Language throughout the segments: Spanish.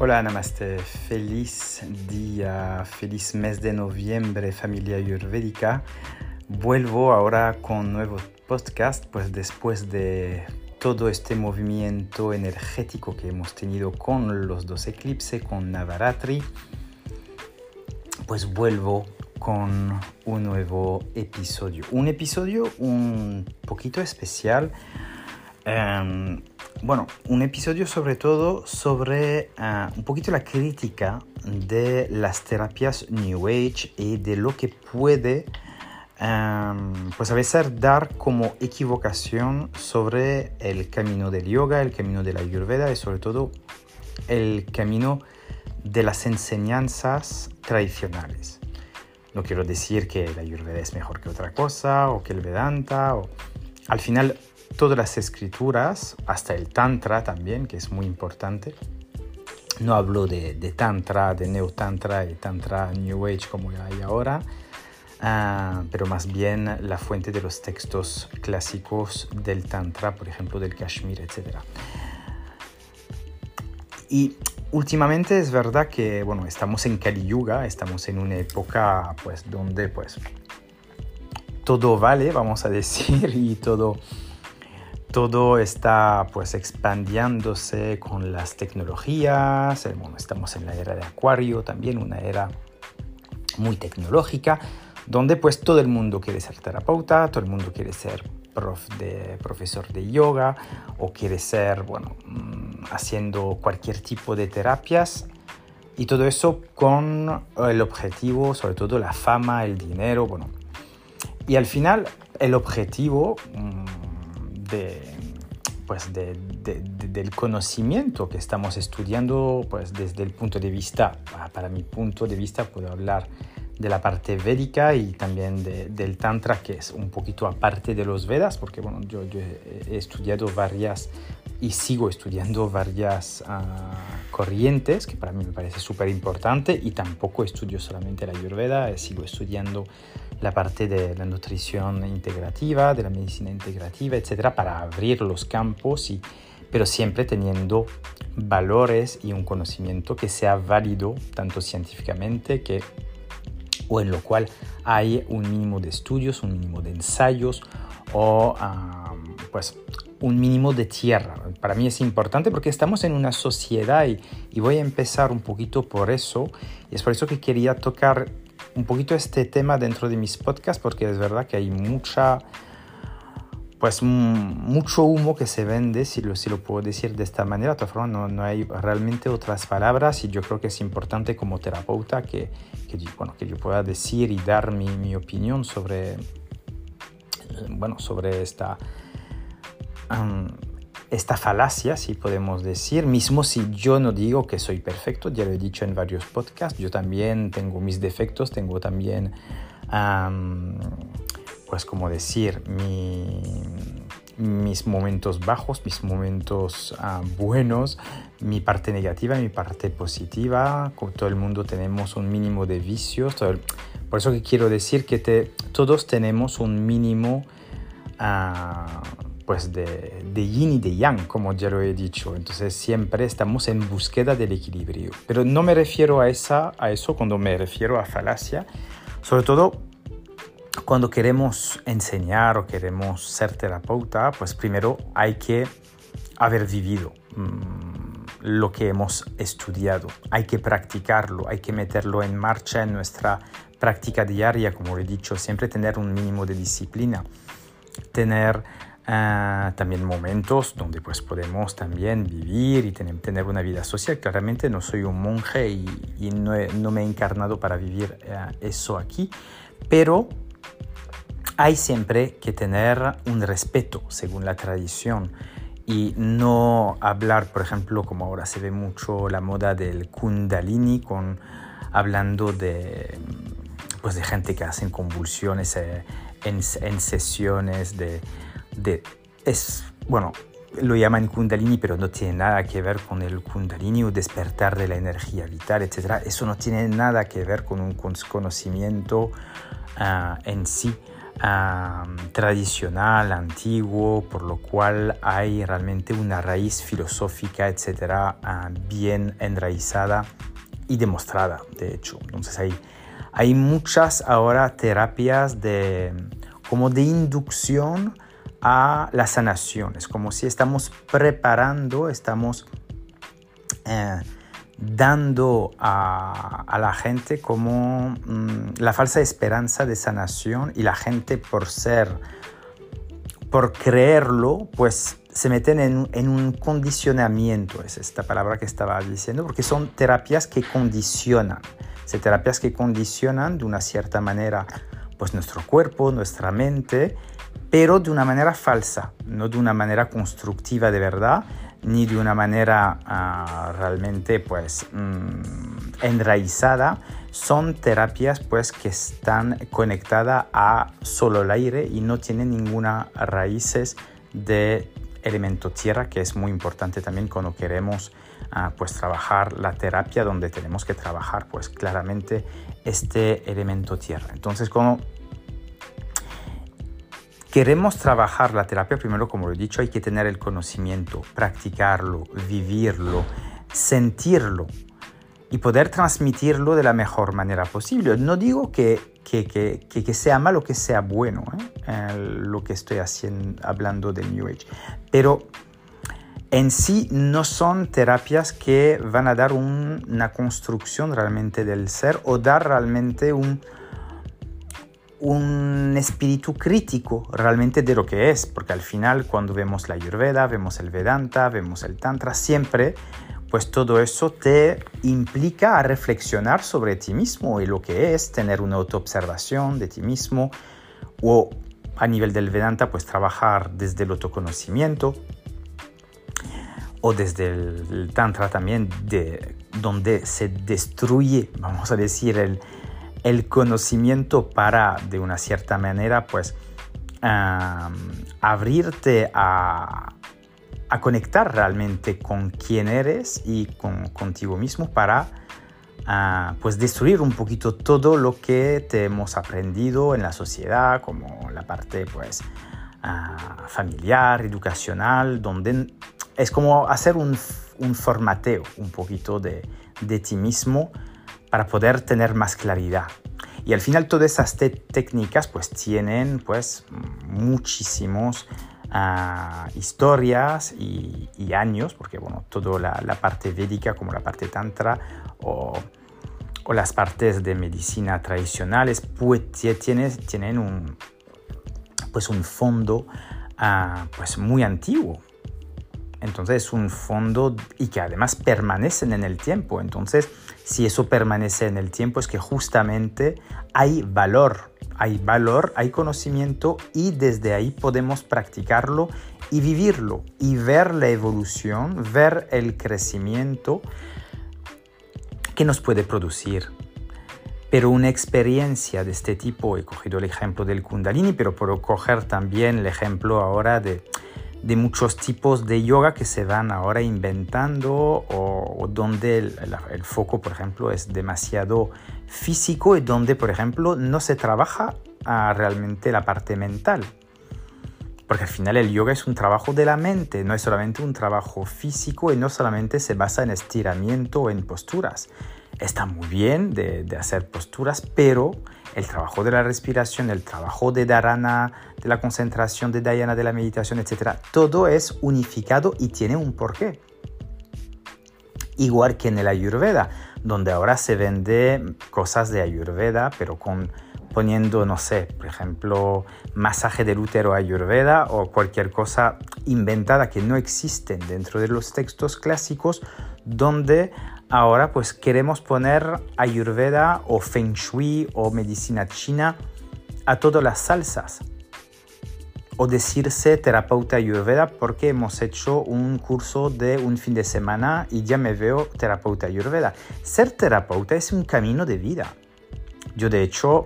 Hola, namaste. Feliz día, feliz mes de noviembre, familia ayurvédica. Vuelvo ahora con nuevo podcast, pues después de todo este movimiento energético que hemos tenido con los dos eclipses, con Navaratri, pues vuelvo con un nuevo episodio. Un episodio un poquito especial. Em, bueno, un episodio sobre todo sobre ah, un poquito la crítica de las terapias New Age y de lo que puede em, pues a veces dar como equivocación sobre el camino del yoga, el camino de la ayurveda y sobre todo el camino de las enseñanzas tradicionales. No quiero decir que la ayurveda es mejor que otra cosa o que el vedanta. O... Al final todas las escrituras, hasta el Tantra también, que es muy importante. No hablo de, Tantra, de Neo Tantra y Tantra New Age como hay ahora, ah, pero más bien la fuente de los textos clásicos del Tantra, por ejemplo del Kashmir, etc. Y últimamente es verdad que bueno, estamos en Kali Yuga, estamos en una época pues, donde pues, todo vale, vamos a decir, y todo todo está pues expandiéndose con las tecnologías. Bueno, estamos en la era de Acuario también, una era muy tecnológica, donde pues todo el mundo quiere ser terapeuta, todo el mundo quiere ser prof de, profesor de yoga o quiere ser, bueno, mm, haciendo cualquier tipo de terapias. Y todo eso con el objetivo, sobre todo la fama, el dinero, bueno. Y al final el objetivo pues del conocimiento que estamos estudiando pues desde el punto de vista, para mi punto de vista puedo hablar de la parte védica y también del tantra que es un poquito aparte de los Vedas porque bueno yo, he estudiado varias y sigo estudiando varias ah, corrientes que para mí me parece súper importante y tampoco estudio solamente la ayurveda sigo estudiando la parte de la nutrición integrativa, de la medicina integrativa, etcétera, para abrir los campos, y, pero siempre teniendo valores y un conocimiento que sea válido tanto científicamente que o en lo cual hay un mínimo de estudios, un mínimo de ensayos o pues un mínimo de tierra. Para mí es importante porque estamos en una sociedad y, voy a empezar un poquito por eso. Y es por eso que quería tocar un poquito este tema dentro de mis podcasts porque es verdad que hay mucha pues mucho humo que se vende, si lo, si lo puedo decir de esta manera, de todas formas no, no, hay realmente otras palabras y yo creo que es importante como terapeuta que, que, bueno, que yo pueda decir y dar mi, mi opinión sobre, bueno, sobre esta, esta falacia, si podemos decir, mismo si yo no digo que soy perfecto, ya lo he dicho en varios podcasts, yo también tengo mis defectos, tengo también, pues como decir, mis momentos bajos, mis momentos ah, buenos, mi parte negativa, mi parte positiva, todo el mundo tenemos un mínimo de vicios, por eso que quiero decir que todos tenemos un mínimo... Uh, pues de, de, yin y de yang, como ya lo he dicho. Entonces siempre estamos en búsqueda del equilibrio. Pero no me refiero a, esa, a eso cuando me refiero a falacia, sobre todo cuando queremos enseñar o queremos ser terapeuta, pues primero hay que haber vivido mm, lo que hemos estudiado, hay que practicarlo, hay que meterlo en marcha en nuestra práctica diaria, como he dicho, siempre tener un mínimo de disciplina, tener Ah, también momentos donde pues podemos también vivir y tener, tener una vida social. Claramente no soy un monje y, no, no, me he encarnado para vivir eh, eso aquí, pero hay siempre que tener un respeto según la tradición y no hablar, por ejemplo, como ahora se ve mucho la moda del kundalini, con, hablando de, pues, de gente que hacen convulsiones eh, en, en sesiones de de, es, bueno, lo llaman kundalini, pero no tiene nada que ver con el kundalini o despertar de la energía vital, etc. Eso no tiene nada que ver con un conocimiento ah, en sí tradicional, antiguo, por lo cual hay realmente una raíz filosófica, etcétera, bien enraizada y demostrada, de hecho. Entonces hay, hay muchas ahora terapias de, como de inducción a la sanación. Es como si estamos preparando, estamos eh, dando a, la gente como mm, la falsa esperanza de sanación y la gente por ser, por creerlo, pues se meten en, en, un condicionamiento, es esta palabra que estaba diciendo, porque son terapias que condicionan, son terapias que condicionan de una cierta manera pues nuestro cuerpo, nuestra mente, pero de una manera falsa, no de una manera constructiva de verdad, ni de una manera ah, realmente pues mm, enraizada. Son terapias pues que están conectadas a solo el aire y no tienen ninguna raíces de elemento tierra, que es muy importante también cuando queremos ah, pues trabajar la terapia, donde tenemos que trabajar pues claramente este elemento tierra. Entonces, como queremos trabajar la terapia, primero, como lo he dicho, hay que tener el conocimiento, practicarlo, vivirlo, sentirlo y poder transmitirlo de la mejor manera posible. No digo que, que, que, que sea malo, que sea bueno, ¿eh? lo que estoy haciendo, hablando de New Age, pero en sí no son terapias que van a dar una construcción realmente del ser o dar realmente un, un espíritu crítico realmente de lo que es, porque al final cuando vemos la Ayurveda, vemos el Vedanta, vemos el Tantra, siempre pues todo eso te implica a reflexionar sobre ti mismo y lo que es tener una autoobservación de ti mismo o a nivel del Vedanta pues trabajar desde el autoconocimiento o desde el Tantra también de donde se destruye, vamos a decir, el, el conocimiento para, de una cierta manera, pues, abrirte a, conectar realmente con quién eres y con, contigo mismo para, ah, pues, destruir un poquito todo lo que te hemos aprendido en la sociedad, como la parte, pues, ah, familiar, educacional, donde es como hacer un, formateo un poquito de, de ti mismo para poder tener más claridad. Y al final todas esas técnicas pues tienen pues muchísimos ah, historias y, años, porque bueno, toda la, parte védica como la parte tantra o, las partes de medicina tradicionales pues tienen, tienen un, pues un fondo ah, pues muy antiguo. Entonces es un fondo y que además permanecen en el tiempo. Entonces si eso permanece en el tiempo es que justamente hay valor, hay valor, hay conocimiento y desde ahí podemos practicarlo y vivirlo y ver la evolución, ver el crecimiento que nos puede producir. Pero una experiencia de este tipo, he cogido el ejemplo del kundalini, pero puedo coger también el ejemplo ahora de de muchos tipos de yoga que se van ahora inventando o, donde el, foco, por ejemplo, es demasiado físico y donde, por ejemplo, no se trabaja ah, realmente la parte mental. Porque al final el yoga es un trabajo de la mente, no es solamente un trabajo físico y no solamente se basa en estiramiento o en posturas. Está muy bien de, hacer posturas, pero el trabajo de la respiración, el trabajo de dharana, de la concentración, de dhyana, de la meditación, etc. Todo es unificado y tiene un porqué. Igual que en el Ayurveda, donde ahora se vende cosas de Ayurveda, pero con poniendo, no sé, por ejemplo, masaje del útero Ayurveda o cualquier cosa inventada que no existe dentro de los textos clásicos, donde Ahora pues queremos poner ayurveda o feng shui o medicina china a todas las salsas. O decirse terapeuta ayurveda porque hemos hecho un curso de un fin de semana y ya me veo terapeuta ayurveda. Ser terapeuta es un camino de vida. Yo de hecho,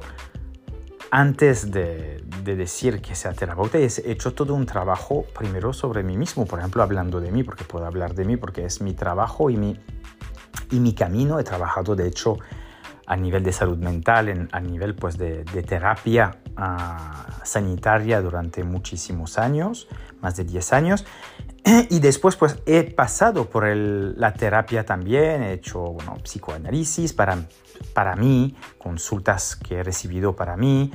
antes de, de decir que sea terapeuta, he hecho todo un trabajo primero sobre mí mismo, por ejemplo, hablando de mí, porque puedo hablar de mí, porque es mi trabajo y mi y mi camino. He trabajado, de hecho, a nivel de salud mental, a nivel pues, de, terapia ah, sanitaria durante muchísimos años, más de 10 años. Y después pues he pasado por la terapia también, he hecho bueno, psicoanálisis para, para mí, consultas que he recibido para mí,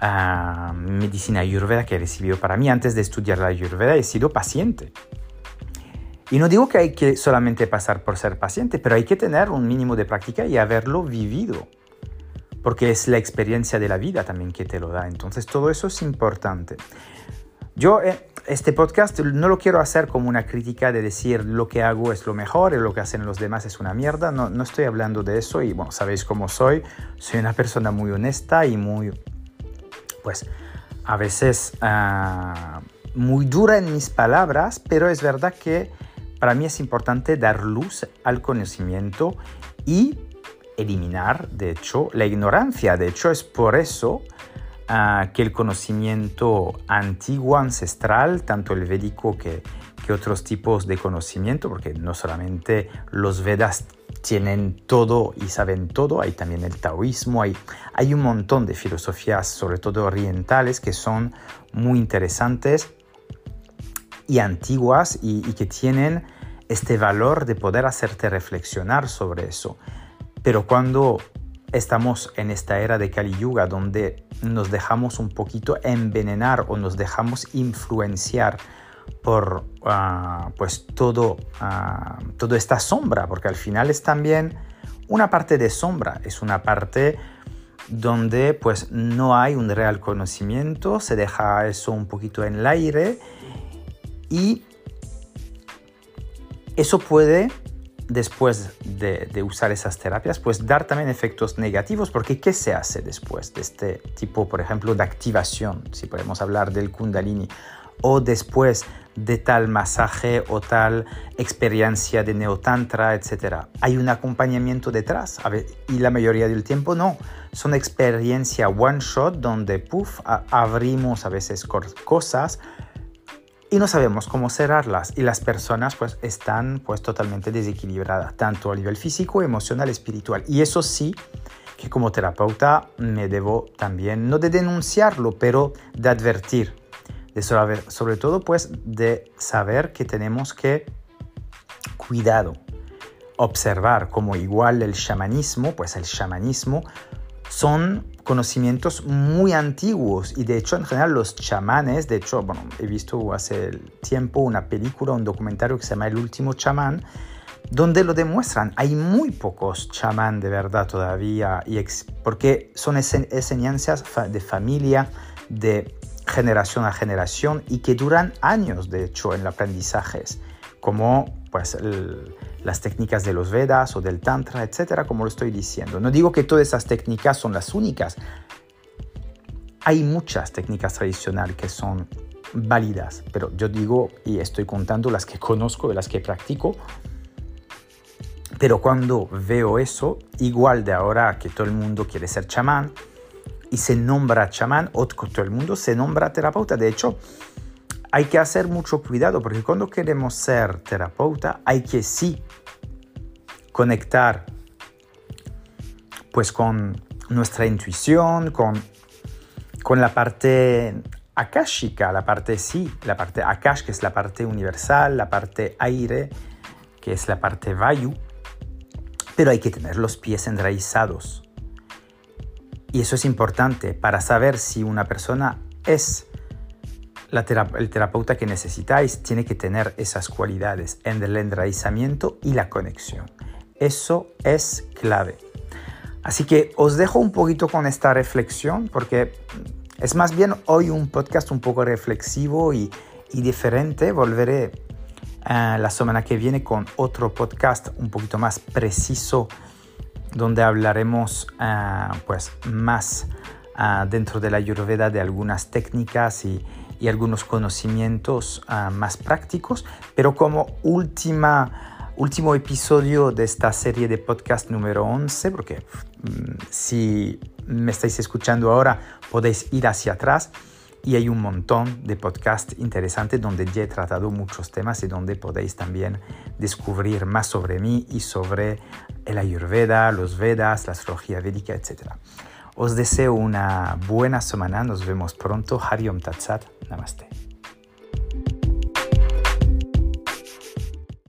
uh, medicina ayurveda que he recibido para mí. Antes de estudiar la ayurveda he sido paciente. Y no digo que hay que solamente pasar por ser paciente, pero hay que tener un mínimo de práctica y haberlo vivido, porque es la experiencia de la vida también que te lo da. Entonces todo eso es importante. Yo eh, este podcast no lo quiero hacer como una crítica de decir lo que hago es lo mejor y lo que hacen los demás es una mierda. No, no estoy hablando de eso y bueno, sabéis cómo soy. Soy una persona muy honesta y muy, pues, a veces ah, muy dura en mis palabras, pero es verdad que para mí es importante dar luz al conocimiento y eliminar, de hecho, la ignorancia. De hecho, es por eso ah, que el conocimiento antiguo, ancestral, tanto el védico que, que otros tipos de conocimiento, porque no solamente los Vedas tienen todo y saben todo, hay también el taoísmo, hay, hay un montón de filosofías, sobre todo orientales, que son muy interesantes y antiguas y, que tienen este valor de poder hacerte reflexionar sobre eso. Pero cuando estamos en esta era de Kali Yuga donde nos dejamos un poquito envenenar o nos dejamos influenciar por ah, pues todo, uh, toda esta sombra, porque al final es también una parte de sombra, es una parte donde pues no hay un real conocimiento, se deja eso un poquito en el aire y eso puede, después de, usar esas terapias, pues dar también efectos negativos, porque ¿qué se hace después de este tipo, por ejemplo, de activación, si podemos hablar del kundalini, o después de tal masaje o tal experiencia de neotantra, etc. Hay un acompañamiento detrás y la mayoría del tiempo no. Son experiencia one shot donde puff, abrimos a veces cosas y no sabemos cómo cerrarlas. Y las personas pues están pues totalmente desequilibradas tanto a nivel físico, emocional, espiritual. Y eso sí que como terapeuta me debo también no de denunciarlo pero de advertir de sobre, todo pues de saber que tenemos que cuidado observar como igual el chamanismo pues el chamanismo son conocimientos muy antiguos y de hecho en general los chamanes, de hecho, bueno, he visto hace tiempo una película, un documentario que se llama El último chamán, donde lo demuestran. Hay muy pocos chamán de verdad todavía, y porque son enseñanzas de familia, de generación a generación y que duran años, de hecho, en el aprendizaje, como pues el, las técnicas de los Vedas o del Tantra, etcétera, como lo estoy diciendo. No digo que todas esas técnicas son las únicas. Hay muchas técnicas tradicionales que son válidas, pero yo digo y estoy contando las que conozco y las que practico. Pero cuando veo eso, igual de ahora que todo el mundo quiere ser chamán y se nombra chamán, o todo el mundo se nombra terapeuta. De hecho, hay que hacer mucho cuidado porque cuando queremos ser terapeuta hay que sí conectar pues con nuestra intuición, con, con la parte akashica, la parte sí, la parte akash que es la parte universal, la parte aire que es la parte vayu, pero hay que tener los pies enraizados. Y eso es importante para saber si una persona es el terapeuta que necesitáis tiene que tener esas cualidades en el enraizamiento y la conexión. Eso es clave. Así que os dejo un poquito con esta reflexión porque es más bien hoy un podcast un poco reflexivo y, diferente. Volveré eh, la semana que viene con otro podcast un poquito más preciso donde hablaremos eh, pues más eh, dentro de la ayurveda de algunas técnicas y, y algunos conocimientos ah, más prácticos, pero como última, último episodio de esta serie de podcast número 11, porque mm, si me estáis escuchando ahora podéis ir hacia atrás y hay un montón de podcasts interesantes donde ya he tratado muchos temas y donde podéis también descubrir más sobre mí y sobre el Ayurveda, los Vedas, la astrología védica, etcétera. Os deseo una buena semana, nos vemos pronto. Hariom Tatsat, Namaste.